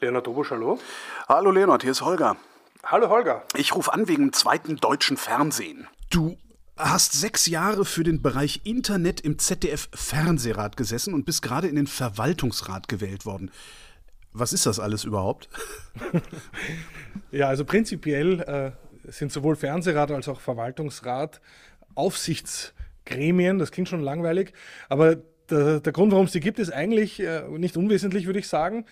Leonard Dobusch, hallo. Hallo Leonard, hier ist Holger. Hallo Holger. Ich rufe an wegen dem zweiten deutschen Fernsehen. Du hast sechs Jahre für den Bereich Internet im ZDF Fernsehrat gesessen und bist gerade in den Verwaltungsrat gewählt worden. Was ist das alles überhaupt? ja, also prinzipiell äh, sind sowohl Fernsehrat als auch Verwaltungsrat Aufsichtsgremien. Das klingt schon langweilig, aber der, der Grund, warum es die gibt, ist eigentlich äh, nicht unwesentlich, würde ich sagen.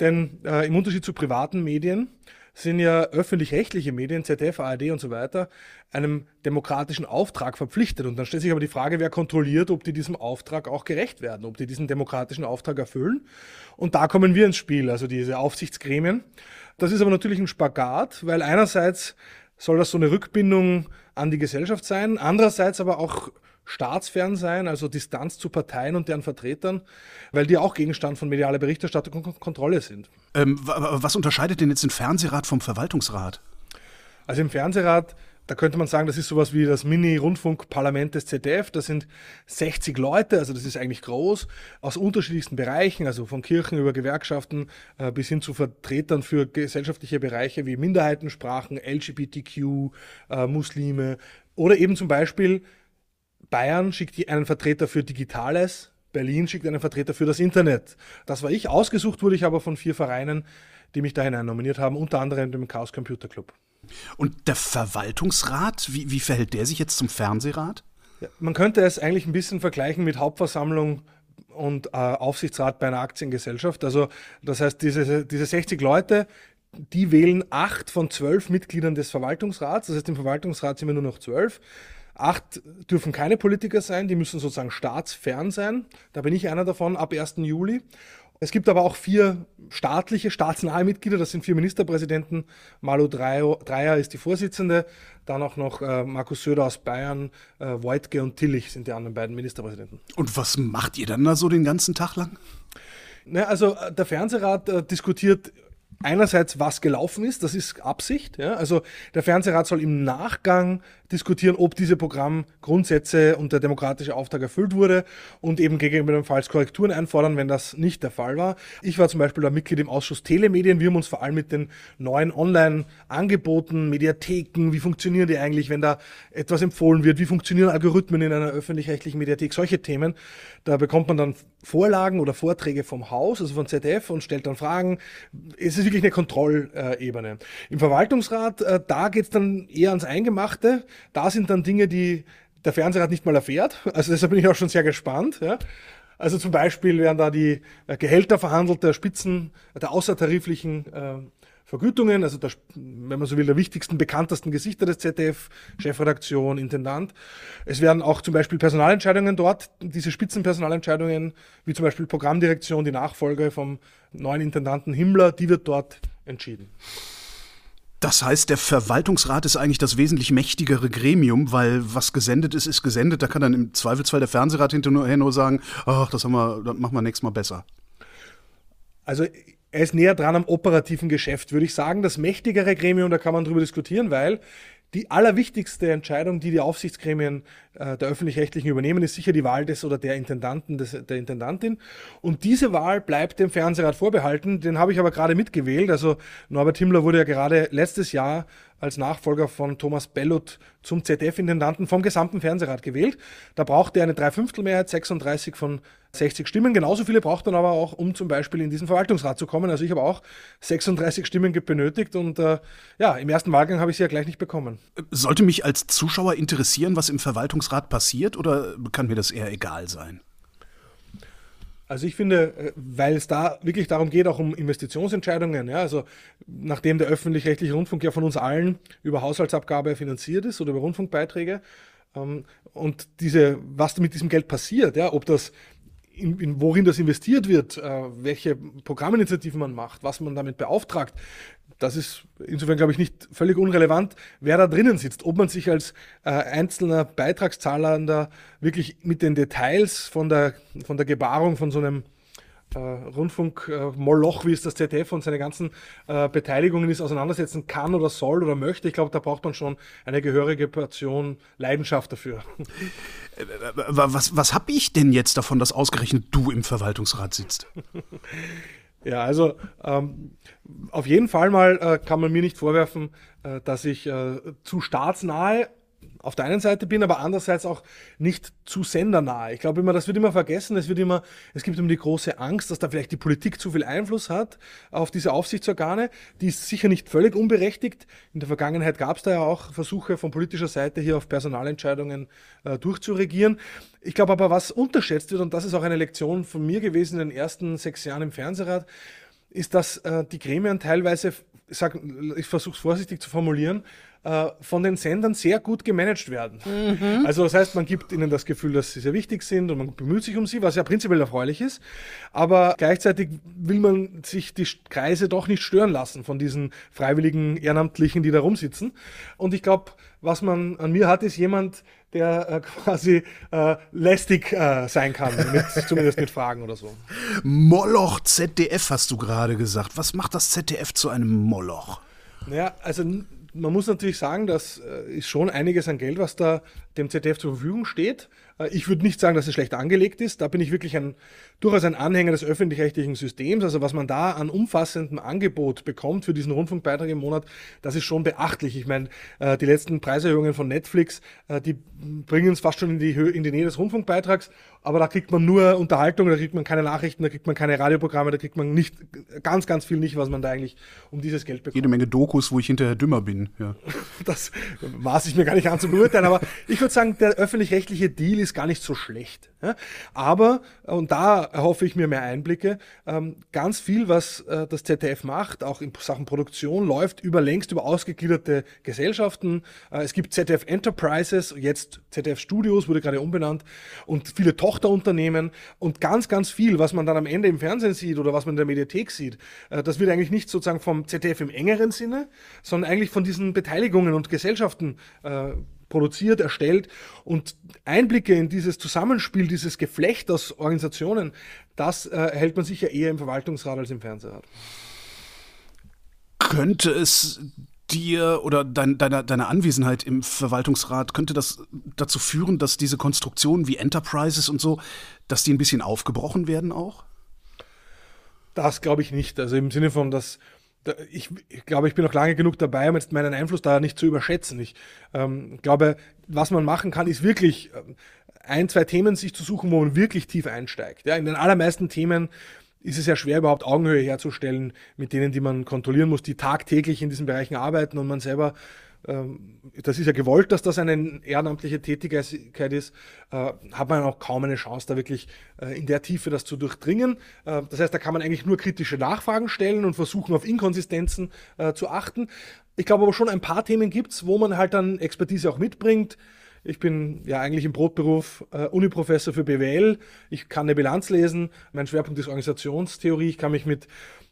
Denn äh, im Unterschied zu privaten Medien sind ja öffentlich-rechtliche Medien, ZDF, ARD und so weiter, einem demokratischen Auftrag verpflichtet. Und dann stellt sich aber die Frage, wer kontrolliert, ob die diesem Auftrag auch gerecht werden, ob die diesen demokratischen Auftrag erfüllen. Und da kommen wir ins Spiel, also diese Aufsichtsgremien. Das ist aber natürlich ein Spagat, weil einerseits soll das so eine Rückbindung an die Gesellschaft sein, andererseits aber auch staatsfern sein, also Distanz zu Parteien und deren Vertretern, weil die auch Gegenstand von medialer Berichterstattung und Kontrolle sind. Ähm, was unterscheidet denn jetzt den Fernsehrat vom Verwaltungsrat? Also im Fernsehrat, da könnte man sagen, das ist sowas wie das Mini-Rundfunkparlament des ZDF. Da sind 60 Leute, also das ist eigentlich groß, aus unterschiedlichsten Bereichen, also von Kirchen über Gewerkschaften äh, bis hin zu Vertretern für gesellschaftliche Bereiche wie Minderheitensprachen, LGBTQ, äh, Muslime oder eben zum Beispiel Bayern schickt einen Vertreter für Digitales, Berlin schickt einen Vertreter für das Internet. Das war ich. Ausgesucht wurde ich aber von vier Vereinen, die mich da hinein nominiert haben, unter anderem dem Chaos Computer Club. Und der Verwaltungsrat, wie, wie verhält der sich jetzt zum Fernsehrat? Ja, man könnte es eigentlich ein bisschen vergleichen mit Hauptversammlung und äh, Aufsichtsrat bei einer Aktiengesellschaft. Also das heißt, diese, diese 60 Leute, die wählen acht von zwölf Mitgliedern des Verwaltungsrats. Das heißt, im Verwaltungsrat sind wir nur noch zwölf. Acht dürfen keine Politiker sein, die müssen sozusagen staatsfern sein. Da bin ich einer davon ab 1. Juli. Es gibt aber auch vier staatliche, staatsnahe Mitglieder. Das sind vier Ministerpräsidenten. Malu Dreyer ist die Vorsitzende. Dann auch noch äh, Markus Söder aus Bayern, äh, Voigtke und Tillich sind die anderen beiden Ministerpräsidenten. Und was macht ihr dann da so den ganzen Tag lang? Na, also äh, der Fernsehrat äh, diskutiert einerseits, was gelaufen ist, das ist Absicht. Ja? Also der Fernsehrat soll im Nachgang diskutieren, ob diese Programmgrundsätze und der demokratische Auftrag erfüllt wurde und eben gegebenenfalls Korrekturen einfordern, wenn das nicht der Fall war. Ich war zum Beispiel da Mitglied im Ausschuss Telemedien. Wir haben uns vor allem mit den neuen Online-Angeboten, Mediatheken, wie funktionieren die eigentlich, wenn da etwas empfohlen wird, wie funktionieren Algorithmen in einer öffentlich-rechtlichen Mediathek, solche Themen. Da bekommt man dann Vorlagen oder Vorträge vom Haus, also von ZDF und stellt dann Fragen. Es ist wirklich eine Kontrollebene. Im Verwaltungsrat, äh, da geht es dann eher ans Eingemachte. Da sind dann Dinge, die der Fernsehrat nicht mal erfährt. Also deshalb bin ich auch schon sehr gespannt. Ja. Also zum Beispiel werden da die äh, Gehälter verhandelt der Spitzen, der außertariflichen äh, Vergütungen, also der, wenn man so will, der wichtigsten, bekanntesten Gesichter des ZDF, Chefredaktion, Intendant. Es werden auch zum Beispiel Personalentscheidungen dort, diese Spitzenpersonalentscheidungen, wie zum Beispiel Programmdirektion, die Nachfolge vom neuen Intendanten Himmler, die wird dort entschieden. Das heißt, der Verwaltungsrat ist eigentlich das wesentlich mächtigere Gremium, weil was gesendet ist, ist gesendet. Da kann dann im Zweifelsfall der Fernsehrat hinterher nur sagen, ach, das, haben wir, das machen wir nächstes Mal besser. Also er ist näher dran am operativen Geschäft, würde ich sagen. Das mächtigere Gremium, da kann man drüber diskutieren, weil die allerwichtigste Entscheidung, die die Aufsichtsgremien der öffentlich-rechtlichen übernehmen, ist sicher die Wahl des oder der Intendanten, des, der Intendantin. Und diese Wahl bleibt dem Fernsehrat vorbehalten. Den habe ich aber gerade mitgewählt. Also Norbert Himmler wurde ja gerade letztes Jahr als Nachfolger von Thomas Bellot zum ZDF-Intendanten vom gesamten Fernsehrat gewählt. Da braucht er eine Dreiviertelmehrheit, 36 von 60 Stimmen. Genauso viele braucht man aber auch, um zum Beispiel in diesen Verwaltungsrat zu kommen. Also ich habe auch 36 Stimmen benötigt und äh, ja, im ersten Wahlgang habe ich sie ja gleich nicht bekommen. Sollte mich als Zuschauer interessieren, was im Verwaltungsrat passiert oder kann mir das eher egal sein? Also ich finde, äh, weil es da wirklich darum geht, auch um Investitionsentscheidungen, ja, also nachdem der öffentlich-rechtliche Rundfunk ja von uns allen über Haushaltsabgabe finanziert ist oder über Rundfunkbeiträge, ähm, und diese, was mit diesem Geld passiert, ja, ob das in, in, worin das investiert wird, äh, welche Programminitiativen man macht, was man damit beauftragt, das ist insofern, glaube ich, nicht völlig unrelevant, wer da drinnen sitzt. Ob man sich als äh, einzelner Beitragszahler da wirklich mit den Details von der, von der Gebarung von so einem äh, Rundfunk-Moloch, äh, wie es das ZDF und seine ganzen äh, Beteiligungen ist, auseinandersetzen kann oder soll oder möchte. Ich glaube, da braucht man schon eine gehörige Portion Leidenschaft dafür. Äh, was, was habe ich denn jetzt davon, dass ausgerechnet du im Verwaltungsrat sitzt? Ja, also ähm, auf jeden Fall mal äh, kann man mir nicht vorwerfen, äh, dass ich äh, zu staatsnahe auf der einen Seite bin, aber andererseits auch nicht zu sendernahe. Ich glaube immer, das wird immer vergessen. Es wird immer, es gibt immer die große Angst, dass da vielleicht die Politik zu viel Einfluss hat auf diese Aufsichtsorgane. Die ist sicher nicht völlig unberechtigt. In der Vergangenheit gab es da ja auch Versuche von politischer Seite hier auf Personalentscheidungen äh, durchzuregieren. Ich glaube aber, was unterschätzt wird, und das ist auch eine Lektion von mir gewesen in den ersten sechs Jahren im Fernsehrat, ist, dass äh, die Gremien teilweise, ich, ich versuche es vorsichtig zu formulieren, äh, von den Sendern sehr gut gemanagt werden. Mhm. Also das heißt, man gibt ihnen das Gefühl, dass sie sehr wichtig sind und man bemüht sich um sie, was ja prinzipiell erfreulich ist. Aber gleichzeitig will man sich die Kreise doch nicht stören lassen von diesen freiwilligen Ehrenamtlichen, die da rumsitzen. Und ich glaube, was man an mir hat, ist jemand, der äh, quasi äh, lästig äh, sein kann, mit, zumindest mit Fragen oder so. Moloch ZDF hast du gerade gesagt. Was macht das ZDF zu einem Moloch? Naja, also man muss natürlich sagen, das äh, ist schon einiges an Geld, was da dem ZDF zur Verfügung steht. Äh, ich würde nicht sagen, dass es schlecht angelegt ist. Da bin ich wirklich ein, durchaus ein Anhänger des öffentlich-rechtlichen Systems. Also was man da an umfassendem Angebot bekommt für diesen Rundfunkbeitrag im Monat, das ist schon beachtlich. Ich meine, äh, die letzten Preiserhöhungen von Netflix, die bringen uns fast schon in die, Höhe, in die Nähe des Rundfunkbeitrags. Aber da kriegt man nur Unterhaltung, da kriegt man keine Nachrichten, da kriegt man keine Radioprogramme, da kriegt man nicht ganz, ganz viel nicht, was man da eigentlich um dieses Geld bekommt. Jede Menge Dokus, wo ich hinterher dümmer bin. Ja. Das maß ich mir gar nicht an zu beurteilen, aber ich würde sagen, der öffentlich-rechtliche Deal ist gar nicht so schlecht. Aber, und da erhoffe ich mir mehr Einblicke, ähm, ganz viel, was äh, das ZDF macht, auch in Sachen Produktion, läuft über längst über ausgegliederte Gesellschaften. Äh, es gibt ZDF Enterprises, jetzt ZDF Studios, wurde gerade umbenannt, und viele Tochterunternehmen und ganz, ganz viel, was man dann am Ende im Fernsehen sieht oder was man in der Mediathek sieht, äh, das wird eigentlich nicht sozusagen vom ZDF im engeren Sinne, sondern eigentlich von diesen Beteiligungen und Gesellschaften produziert, erstellt und Einblicke in dieses Zusammenspiel, dieses Geflecht aus Organisationen, das äh, erhält man sicher eher im Verwaltungsrat als im Fernsehrat. Könnte es dir oder dein, deiner, deiner Anwesenheit im Verwaltungsrat, könnte das dazu führen, dass diese Konstruktionen wie Enterprises und so, dass die ein bisschen aufgebrochen werden auch? Das glaube ich nicht. Also im Sinne von, dass ich, ich, glaube, ich bin noch lange genug dabei, um jetzt meinen Einfluss da nicht zu überschätzen. Ich ähm, glaube, was man machen kann, ist wirklich ähm, ein, zwei Themen sich zu suchen, wo man wirklich tief einsteigt. Ja, in den allermeisten Themen ist es ja schwer, überhaupt Augenhöhe herzustellen mit denen, die man kontrollieren muss, die tagtäglich in diesen Bereichen arbeiten und man selber das ist ja gewollt, dass das eine ehrenamtliche Tätigkeit ist, äh, hat man auch kaum eine Chance, da wirklich äh, in der Tiefe das zu durchdringen. Äh, das heißt, da kann man eigentlich nur kritische Nachfragen stellen und versuchen, auf Inkonsistenzen zu achten. Ich glaube aber schon, ein paar Themen gibt es, wo man halt dann Expertise auch mitbringt. Ich bin ja eigentlich im Brotberuf äh, Uniprofessor für BWL. Ich kann eine Bilanz lesen. Mein Schwerpunkt ist Organisationstheorie. Ich kann mich mit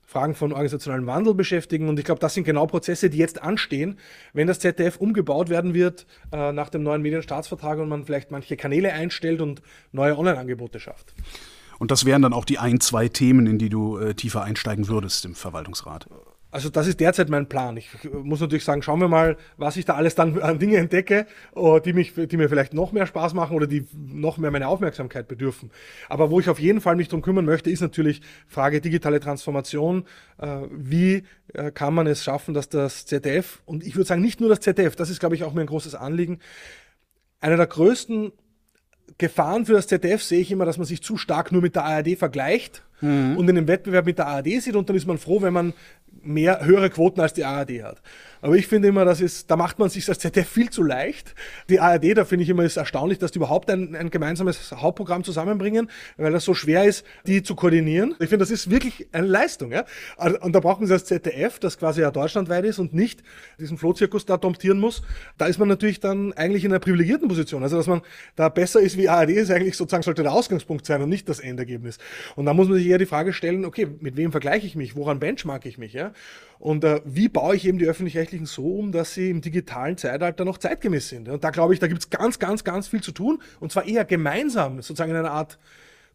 Fragen von organisationalem Wandel beschäftigen. Und ich glaube, das sind genau Prozesse, die jetzt anstehen, wenn das ZDF umgebaut werden wird äh, nach dem neuen Medienstaatsvertrag und man vielleicht manche Kanäle einstellt und neue Online-Angebote schafft. Und das wären dann auch die ein, zwei Themen, in die du äh, tiefer einsteigen würdest im Verwaltungsrat. Also das ist derzeit mein Plan. Ich muss natürlich sagen, schauen wir mal, was ich da alles dann an Dinge entdecke, oh, die, mich, die mir vielleicht noch mehr Spaß machen oder die noch mehr meine Aufmerksamkeit bedürfen. Aber wo ich auf jeden Fall mich drum kümmern möchte, ist natürlich Frage digitale Transformation. Äh, wie äh, kann man es schaffen, dass das ZDF, und ich würde sagen nicht nur das ZDF, das ist, glaube ich, auch mir ein großes Anliegen, einer der größten Gefahren für das ZDF sehe ich immer, dass man sich zu stark nur mit der ARD vergleicht mhm. und in dem Wettbewerb mit der ARD sieht und dann ist man froh, wenn man mehr höhere Quoten als die ARD hat. Aber ich finde immer, das ist, da macht man sich das ZDF viel zu leicht. Die ARD, da finde ich immer, ist erstaunlich, dass die überhaupt ein, ein gemeinsames Hauptprogramm zusammenbringen, weil das so schwer ist, die zu koordinieren. Ich finde, das ist wirklich eine Leistung. Ja? Und da brauchen sie das ZDF, das quasi ja deutschlandweit ist und nicht diesen Flohzirkus da domptieren muss. Da ist man natürlich dann eigentlich in einer privilegierten Position. Also, dass man da besser ist wie ARD, ist eigentlich sozusagen, sollte der Ausgangspunkt sein und nicht das Endergebnis. Und da muss man sich eher die Frage stellen, okay, mit wem vergleiche ich mich? Woran benchmark ich mich? Ja? Und äh, wie baue ich eben die öffentlich-rechtlichen so um, dass sie im digitalen Zeitalter noch zeitgemäß sind? Und da glaube ich, da gibt es ganz, ganz, ganz viel zu tun. Und zwar eher gemeinsam, sozusagen in einer Art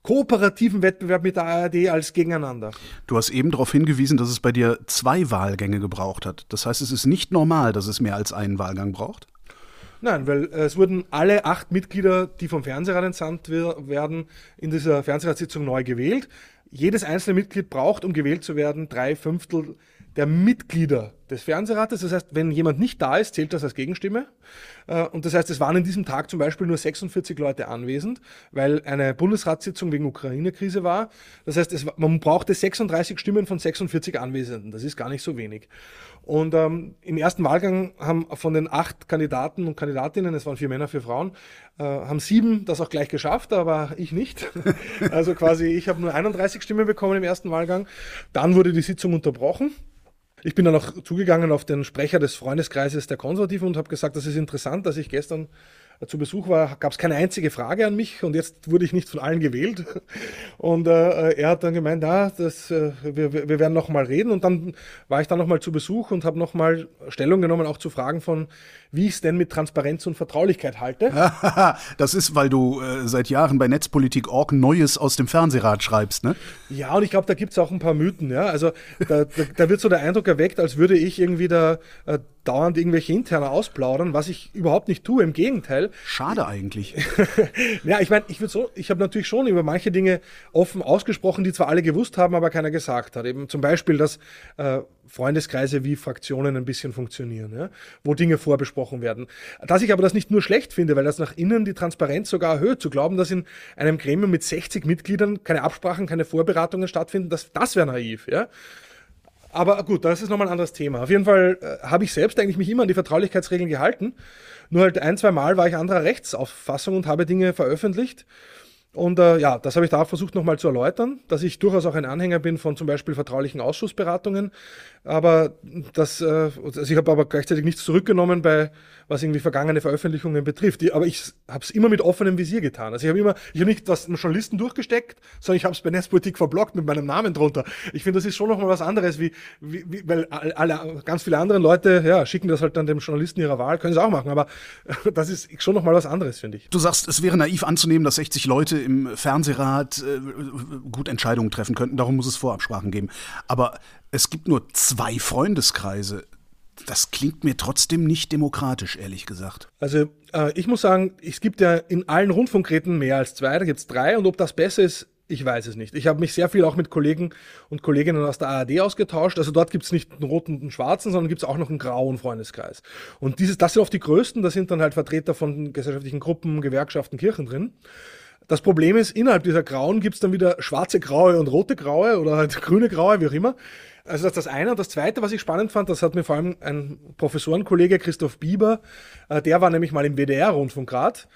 kooperativen Wettbewerb mit der ARD als gegeneinander. Du hast eben darauf hingewiesen, dass es bei dir zwei Wahlgänge gebraucht hat. Das heißt, es ist nicht normal, dass es mehr als einen Wahlgang braucht? Nein, weil äh, es wurden alle acht Mitglieder, die vom Fernsehrat entsandt werden, in dieser Fernsehratssitzung neu gewählt jedes einzelne Mitglied braucht, um gewählt zu werden, drei Fünftel der Mitglieder des Fernsehrates. Das heißt, wenn jemand nicht da ist, zählt das als Gegenstimme. Äh, und das heißt, es waren in diesem Tag zum Beispiel nur 46 Leute anwesend, weil eine Bundesratssitzung wegen Ukraine-Krise war. Das heißt, es, man brauchte 36 Stimmen von 46 Anwesenden. Das ist gar nicht so wenig. Und ähm, im ersten Wahlgang haben von den acht Kandidaten und Kandidatinnen, es waren vier Männer, vier Frauen, äh, haben sieben das auch gleich geschafft, aber ich nicht. also quasi, ich habe nur 31 Stimmen bekommen im ersten Wahlgang. Dann wurde die Sitzung unterbrochen. Ich bin dann auch zugegangen auf den Sprecher des Freundeskreises der Konservativen und habe gesagt, das ist interessant, dass ich gestern zu Besuch war, gab es keine einzige Frage an mich und jetzt wurde ich nicht von allen gewählt. Und äh, er hat dann gemeint, ja, das, äh, wir, wir werden noch mal reden. Und dann war ich dann noch mal zu Besuch und habe noch mal Stellung genommen, auch zu Fragen von, wie ich es denn mit Transparenz und Vertraulichkeit halte. das ist, weil du äh, seit Jahren bei Netzpolitik.org Neues aus dem Fernsehrat schreibst, ne? Ja, und ich glaube, da gibt es auch ein paar Mythen. Ja? Also da, da, da, wird so der Eindruck erweckt, als würde ich irgendwie da äh, dauernd irgendwelche interne ausplaudern, was ich überhaupt nicht tue. Im Gegenteil. Schade eigentlich. ja, ich meine, ich würde so, ich habe natürlich schon über manche Dinge offen ausgesprochen, die zwar alle gewusst haben, aber keiner gesagt hat. Eben zum Beispiel, dass äh, Freundeskreise wie Fraktionen ein bisschen funktionieren, ja? wo Dinge vorbesprochen werden. Dass ich aber das nicht nur schlecht finde, weil das nach innen die Transparenz sogar erhöht, zu glauben, dass in einem Gremium mit 60 Mitgliedern keine Absprachen, keine Vorberatungen stattfinden, das, das wäre naiv. Ja? Aber gut, das ist nochmal ein anderes Thema. Auf jeden Fall äh, habe ich selbst eigentlich mich immer an die Vertraulichkeitsregeln gehalten. Nur halt ein, zwei Mal war ich anderer Rechtsauffassung und habe Dinge veröffentlicht. Und äh, ja, das habe ich da versucht nochmal zu erläutern, dass ich durchaus auch ein Anhänger bin von zum Beispiel vertraulichen Ausschussberatungen. Aber das, äh, also ich habe aber gleichzeitig nichts zurückgenommen bei was irgendwie vergangene Veröffentlichungen betrifft. Aber ich habe es immer mit offenem Visier getan. Also ich habe immer, ich habe nicht das Journalisten durchgesteckt, sondern ich habe es bei Netzpolitik verblockt mit meinem Namen drunter. Ich finde, das ist schon nochmal was anderes, wie, wie, wie weil alle, ganz viele andere Leute, ja, schicken das halt dann dem Journalisten ihrer Wahl, können sie auch machen, aber das ist schon nochmal was anderes, finde ich. Du sagst, es wäre naiv anzunehmen, dass 60 Leute im Fernsehrat äh, gut Entscheidungen treffen könnten. Darum muss es Vorabsprachen geben. Aber es gibt nur zwei Freundeskreise das klingt mir trotzdem nicht demokratisch, ehrlich gesagt. Also äh, ich muss sagen, es gibt ja in allen Rundfunkräten mehr als zwei, da gibt es drei und ob das besser ist, ich weiß es nicht. Ich habe mich sehr viel auch mit Kollegen und Kolleginnen aus der ARD ausgetauscht. Also dort gibt es nicht einen roten und einen schwarzen, sondern gibt es auch noch einen grauen Freundeskreis. Und dieses, das sind oft die größten, da sind dann halt Vertreter von gesellschaftlichen Gruppen, Gewerkschaften, Kirchen drin. Das Problem ist, innerhalb dieser Grauen gibt es dann wieder schwarze Graue und rote Graue oder halt grüne Graue, wie auch immer. Also das ist das eine. Und das zweite, was ich spannend fand, das hat mir vor allem ein Professorenkollege Christoph Bieber, äh, der war nämlich mal im WDR-Rundfunkrat,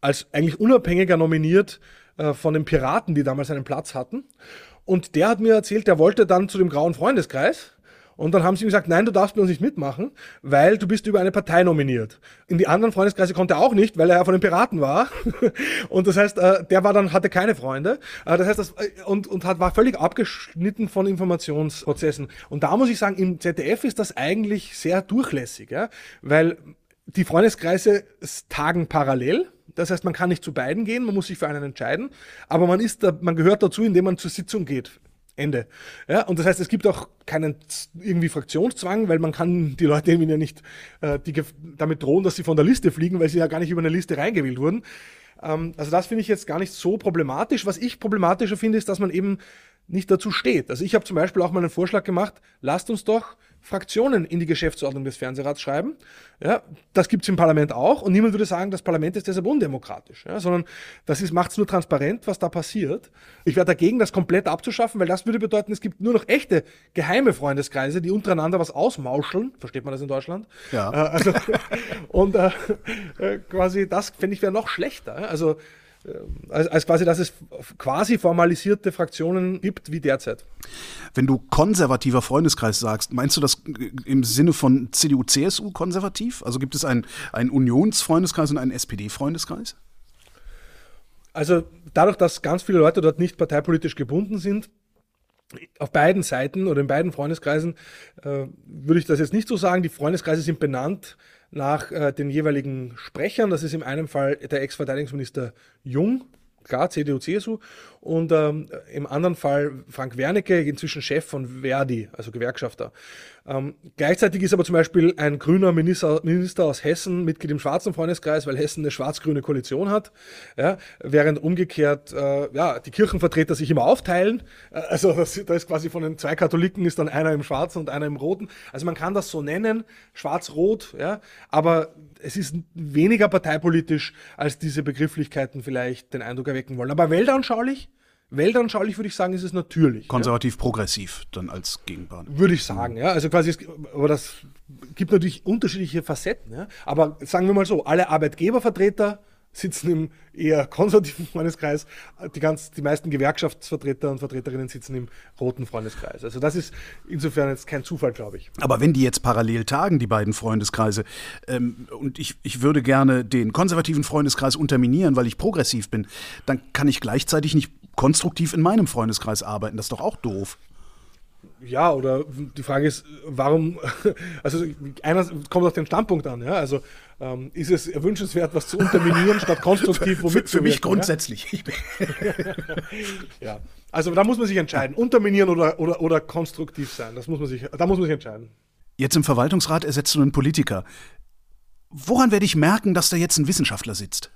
als eigentlich Unabhängiger nominiert äh, von den Piraten, die damals einen Platz hatten. Und der hat mir erzählt, der wollte dann zu dem Grauen Freundeskreis und dann haben sie ihm gesagt, nein, du darfst bei uns nicht mitmachen, weil du bist über eine Partei nominiert. In die anderen Freundeskreise konnte er auch nicht, weil er ja von den Piraten war. und das heißt, äh, der war dann, hatte keine Freunde. Äh, das heißt, das, äh, und, und hat, war völlig abgeschnitten von Informationsprozessen. Und da muss ich sagen, im ZDF ist das eigentlich sehr durchlässig, ja? weil die Freundeskreise tagen parallel. Das heißt, man kann nicht zu beiden gehen, man muss sich für einen entscheiden, aber man ist da, man gehört dazu, indem man zur Sitzung geht. Ende. Ja, und das heißt, es gibt auch keinen irgendwie Fraktionszwang, weil man kann die Leute eben ja nicht äh, die, damit drohen, dass sie von der Liste fliegen, weil sie ja gar nicht über eine Liste reingewählt wurden. Ähm, also das finde ich jetzt gar nicht so problematisch. Was ich problematischer finde, ist, dass man eben nicht dazu steht. Also ich habe zum Beispiel auch mal einen Vorschlag gemacht, lasst uns doch Fraktionen in die Geschäftsordnung des Fernsehrats schreiben. Ja, das gibt es im Parlament auch und niemand würde sagen, das Parlament ist deshalb undemokratisch, ja, sondern das macht es nur transparent, was da passiert. Ich wäre dagegen, das komplett abzuschaffen, weil das würde bedeuten, es gibt nur noch echte geheime Freundeskreise, die untereinander was ausmauscheln. Versteht man das in Deutschland? Ja. Äh, also, und äh, äh, quasi das, finde ich, wäre noch schlechter. Also als, als quasi, dass es quasi formalisierte Fraktionen gibt wie derzeit. Wenn du konservativer Freundeskreis sagst, meinst du das im Sinne von CDU, CSU konservativ? Also gibt es einen, einen Unionsfreundeskreis und einen SPD-Freundeskreis? Also dadurch, dass ganz viele Leute dort nicht parteipolitisch gebunden sind, auf beiden Seiten oder in beiden Freundeskreisen äh, würde ich das jetzt nicht so sagen. Die Freundeskreise sind benannt nach äh, den jeweiligen Sprechern. Das ist in einem Fall der Ex-Verteidigungsminister Jung, klar, CDU, CSU. Und ähm, im anderen Fall Frank Wernicke, inzwischen Chef von Verdi, also Gewerkschafter. Ähm, gleichzeitig ist aber zum Beispiel ein grüner Minister, Minister aus Hessen Mitglied im schwarzen Freundeskreis, weil Hessen eine schwarz-grüne Koalition hat, ja, während umgekehrt äh, ja, die Kirchenvertreter sich immer aufteilen. Äh, also da ist quasi von den zwei Katholiken ist dann einer im schwarzen und einer im roten. Also man kann das so nennen, schwarz-rot, ja, aber es ist weniger parteipolitisch, als diese Begrifflichkeiten vielleicht den Eindruck erwecken wollen. Aber weltanschaulich Weltanschaulich würde ich sagen, ist es natürlich. Konservativ-progressiv dann als Gegenpart. Würde ich sagen, ja. Also quasi, aber das gibt natürlich unterschiedliche Facetten. Ja. Aber sagen wir mal so, alle Arbeitgebervertreter sitzen im eher konservativen Freundeskreis, die, ganz, die meisten Gewerkschaftsvertreter und Vertreterinnen sitzen im roten Freundeskreis. Also das ist insofern jetzt kein Zufall, glaube ich. Aber wenn die jetzt parallel tagen, die beiden Freundeskreise, ähm, und ich, ich würde gerne den konservativen Freundeskreis unterminieren, weil ich progressiv bin, dann kann ich gleichzeitig nicht konstruktiv in meinem Freundeskreis arbeiten. Das ist doch auch doof. Ja, oder die Frage ist, warum, also einer kommt auf den Standpunkt an, ja, also ähm, ist es wünschenswert, was zu unterminieren, statt konstruktiv womit Für, für mich grundsätzlich. Ja? ja, also da muss man sich entscheiden, unterminieren oder, oder, oder konstruktiv sein, das muss man sich, da muss man sich entscheiden. Jetzt im Verwaltungsrat ersetzt du einen Politiker. Woran werde ich merken, dass da jetzt ein Wissenschaftler sitzt?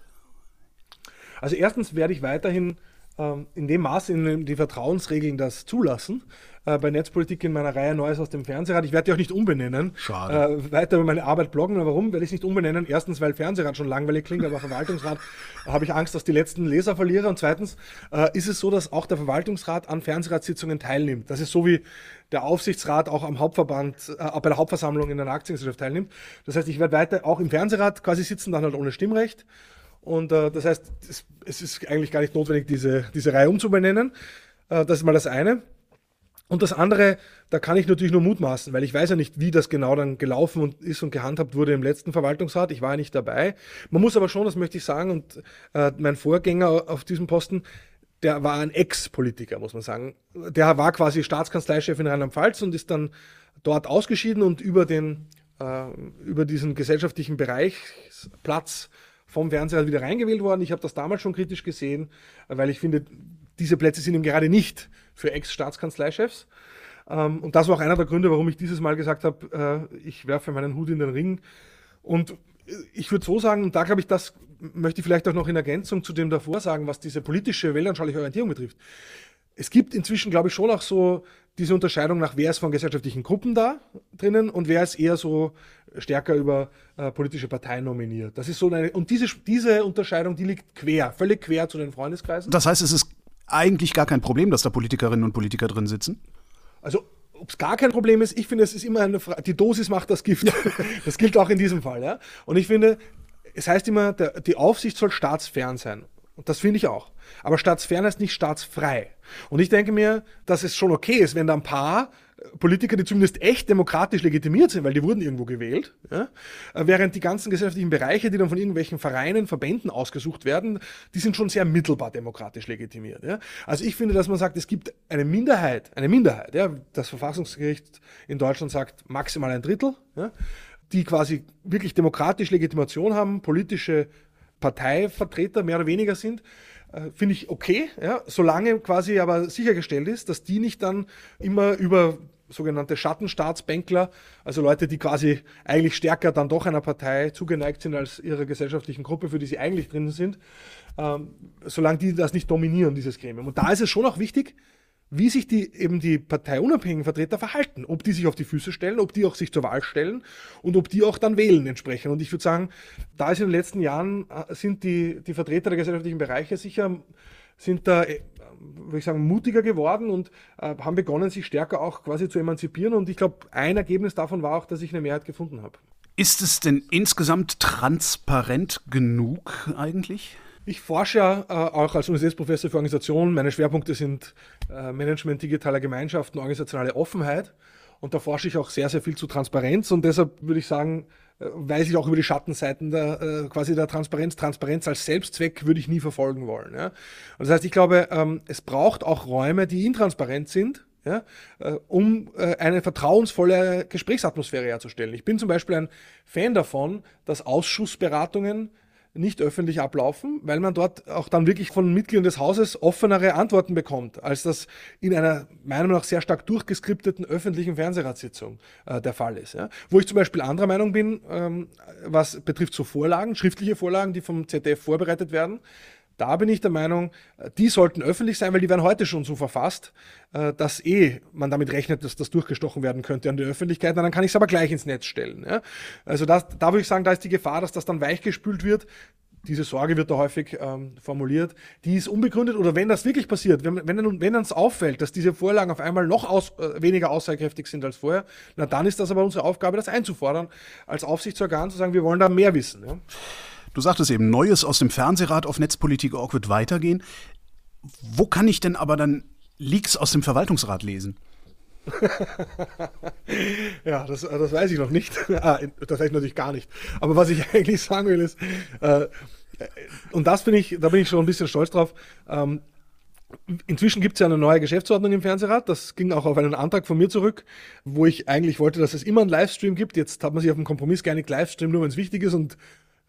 Also erstens werde ich weiterhin in dem Maß, in dem die Vertrauensregeln das zulassen, äh, bei Netzpolitik in meiner Reihe Neues aus dem Fernsehrat. Ich werde die auch nicht umbenennen. Schade. Äh, weiter über meine Arbeit bloggen. Aber warum werde ich es nicht umbenennen? Erstens, weil Fernsehrat schon langweilig klingt, aber Verwaltungsrat habe ich Angst, dass die letzten Leser verliere. Und zweitens äh, ist es so, dass auch der Verwaltungsrat an Fernsehratssitzungen teilnimmt. Das ist so wie der Aufsichtsrat auch am Hauptverband, äh, bei der Hauptversammlung in einer Aktiengesellschaft teilnimmt. Das heißt, ich werde weiter auch im Fernsehrat quasi sitzen, dann halt ohne Stimmrecht. Und äh, das heißt, es, es, ist eigentlich gar nicht notwendig, diese, diese Reihe umzubenennen. Äh, das ist mal das eine. Und das andere, da kann ich natürlich nur mutmaßen, weil ich weiß ja nicht, wie das genau dann gelaufen und ist und gehandhabt wurde im letzten Verwaltungsrat. Ich war ja nicht dabei. Man muss aber schon, das möchte ich sagen, und äh, mein Vorgänger auf diesem Posten, der war ein Ex-Politiker, muss man sagen. Der war quasi Staatskanzleichef in Rheinland-Pfalz und ist dann dort ausgeschieden und über den äh, über diesen gesellschaftlichen Bereichsplatz vom Fernseher wieder reingewählt worden. Ich habe das damals schon kritisch gesehen, weil ich finde, diese Plätze sind eben gerade nicht für Ex-Staatskanzleichefs. Ähm, und das war auch einer der Gründe, warum ich dieses Mal gesagt habe, äh, ich werfe meinen Hut in den Ring. Und ich würde so sagen, und da glaube ich, das möchte ich vielleicht auch noch in Ergänzung zu dem davor sagen, was diese politische, weltanschauliche Orientierung betrifft. Es gibt inzwischen, glaube ich, schon auch so diese Unterscheidung nach, wer ist von gesellschaftlichen Gruppen da drinnen und wer ist eher so stärker über äh, politische Parteien nominiert. Das ist so eine, und diese, diese Unterscheidung, die liegt quer, völlig quer zu den Freundeskreisen. Das heißt, es ist eigentlich gar kein Problem, dass da Politikerinnen und Politiker drin sitzen? Also, ob es gar kein Problem ist, ich finde, es ist immer eine Frage, die Dosis macht das Gift. das gilt auch in diesem Fall, ja. Und ich finde, es heißt immer, der, die Aufsicht soll staatsfern sein. Und das finde ich auch. Aber staatsfern ist nicht staatsfrei. Und ich denke mir, dass es schon okay ist, wenn da ein paar Politiker, die zumindest echt demokratisch legitimiert sind, weil die wurden irgendwo gewählt, ja? während die ganzen gesellschaftlichen Bereiche, die dann von irgendwelchen Vereinen, Verbänden ausgesucht werden, die sind schon sehr mittelbar demokratisch legitimiert. Ja? Also ich finde, dass man sagt, es gibt eine Minderheit, eine Minderheit, ja? das Verfassungsgericht in Deutschland sagt maximal ein Drittel, die quasi wirklich demokratisch Legitimation haben, politische Parteivertreter mehr oder weniger sind, äh, finde ich okay, ja, solange quasi aber sichergestellt ist, dass die nicht dann immer über sogenannte Schattenstaatsbänkler, also Leute, die quasi eigentlich stärker dann doch einer Partei zugeneigt sind als ihrer gesellschaftlichen Gruppe, für die sie eigentlich drin sind, ähm, solange die das nicht dominieren, dieses Gremium. Und da ist es schon auch wichtig, wie sich die eben die parteiunabhängigen Vertreter verhalten, ob die sich auf die Füße stellen, ob die auch sich zur Wahl stellen und ob die auch dann wählen entsprechend. Und ich würde sagen, da ist in den letzten Jahren äh, sind die, die Vertreter der gesellschaftlichen Bereiche sicher sind da, äh, würde ich sagen, mutiger geworden und äh, haben begonnen, sich stärker auch quasi zu emanzipieren. Und ich glaube, ein Ergebnis davon war auch, dass ich eine Mehrheit gefunden habe. Ist es denn insgesamt transparent genug eigentlich? Ich forsche ja äh, auch als Universitätsprofessor für Organisation. Meine Schwerpunkte sind äh, Management digitaler Gemeinschaften, organisationale Offenheit. Und da forsche ich auch sehr, sehr viel zu Transparenz. Und deshalb würde ich sagen, äh, weiß ich auch über die Schattenseiten der, quasi der Transparenz. Transparenz als Selbstzweck würde ich nie verfolgen wollen. Ja? Und das heißt, ich glaube, ähm, es braucht auch Räume, die intransparent sind, ja, um eine vertrauensvolle Gesprächsatmosphäre herzustellen. Ich bin zum Beispiel ein Fan davon, dass Ausschussberatungen nicht öffentlich ablaufen, weil man dort auch dann wirklich von Mitgliedern des Hauses offenere Antworten bekommt, als das in einer meiner Meinung nach sehr stark durchgeskripteten öffentlichen Fernsehratssitzung äh, der Fall ist. Ja. Wo ich zum Beispiel anderer Meinung bin, ähm, was betrifft so Vorlagen, schriftliche Vorlagen, die vom ZDF vorbereitet werden, da bin ich der Meinung, äh, die sollten öffentlich sein, weil die werden heute schon so verfasst, äh, dass eh man damit rechnet, dass das durchgestochen werden könnte an die Öffentlichkeit. dann kann ich es aber gleich ins Netz stellen. Also das, da würde ich sagen, da ist die Gefahr, dass das dann weichgespült wird. Diese Sorge wird da häufig ähm, formuliert. Die ist unbegründet oder wenn das wirklich passiert, wenn, wenn, wenn uns auffällt, dass diese Vorlagen auf einmal noch aus, äh, weniger aussagekräftig sind als vorher, na dann ist das aber unsere Aufgabe, das einzufordern, als Aufsichtsorgan zu sagen, wir wollen da mehr wissen. Ja? Du sagtest eben, Neues aus dem Fernsehrat auf Netzpolitik.org wird weitergehen. Wo kann ich denn aber dann Leaks aus dem Verwaltungsrat lesen? ja, das, das, weiß ich noch nicht. ah, das weiß ich natürlich gar nicht. Aber was ich eigentlich sagen will ist, äh, und das bin ich, da bin ich schon ein bisschen stolz drauf. Ähm, Inzwischen gibt es ja eine neue Geschäftsordnung im Fernsehrat. Das ging auch auf einen Antrag von mir zurück, wo ich eigentlich wollte, dass es immer einen Livestream gibt. Jetzt hat man sich auf einen Kompromiss geeinigt, Livestream nur, wenn es wichtig ist und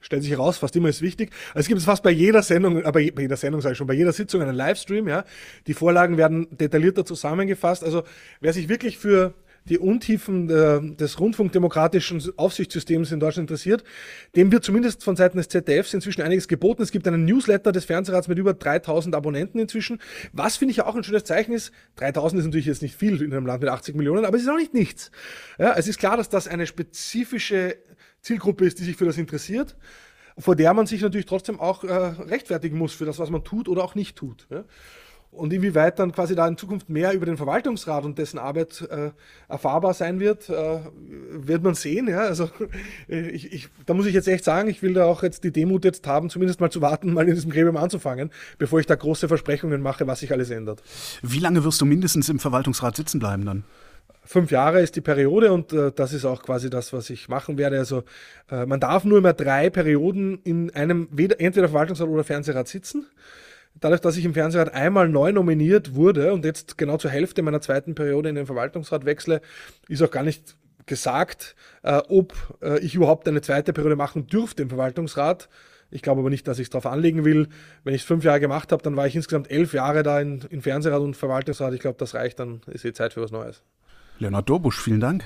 stellt sich heraus, fast immer ist wichtig. Also es gibt fast bei jeder Sendung, aber bei jeder Sendung sage ich schon, bei jeder Sitzung einen Livestream, ja. Die Vorlagen werden detaillierter zusammengefasst. Also wer sich wirklich für die Untiefen äh, des rundfunkdemokratischen Aufsichtssystems in Deutschland interessiert, dem wird zumindest von Seiten des ZDFs inzwischen einiges geboten. Es gibt einen Newsletter des Fernsehrats mit über 3000 Abonnenten inzwischen. Was finde ich auch ein schönes Zeichen ist, 3000 ist natürlich jetzt nicht viel in einem Land mit 80 Millionen, aber es ist auch nicht nichts. Ja, es ist klar, dass das eine spezifische Zielgruppe ist, die sich für das interessiert, vor der man sich natürlich trotzdem auch äh, rechtfertigen muss für das, was man tut oder auch nicht tut. Ja? Und inwieweit dann quasi da in Zukunft mehr über den Verwaltungsrat und dessen Arbeit äh, erfahrbar sein wird, äh, wird man sehen. Ja? Also ich, ich, da muss ich jetzt echt sagen, ich will da auch jetzt die Demut jetzt haben, zumindest mal zu warten, mal in diesem Gremium anzufangen, bevor ich da große Versprechungen mache, was sich alles ändert. Wie lange wirst du mindestens im Verwaltungsrat sitzen bleiben dann? Fünf Jahre ist die Periode und äh, das ist auch quasi das, was ich machen werde. Also äh, man darf nur immer drei Perioden in einem weder, entweder Verwaltungsrat oder Fernsehrat sitzen. Dadurch, dass ich im Fernsehrat einmal neu nominiert wurde und jetzt genau zur Hälfte meiner zweiten Periode in den Verwaltungsrat wechsle, ist auch gar nicht gesagt, äh, ob äh, ich überhaupt eine zweite Periode machen dürfte im Verwaltungsrat. Ich glaube aber nicht, dass ich es darauf anlegen will. Wenn ich es fünf Jahre gemacht habe, dann war ich insgesamt elf Jahre da in, in Fernsehrat und Verwaltungsrat. Ich glaube, das reicht, dann ist eh Zeit für was Neues. Leonhard Dorbusch, vielen Dank.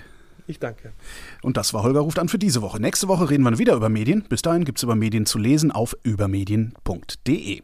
Ich danke. Und das war Holger ruft an für diese Woche. Nächste Woche reden wir wieder über Medien. Bis dahin gibt es über Medien zu lesen auf übermedien.de.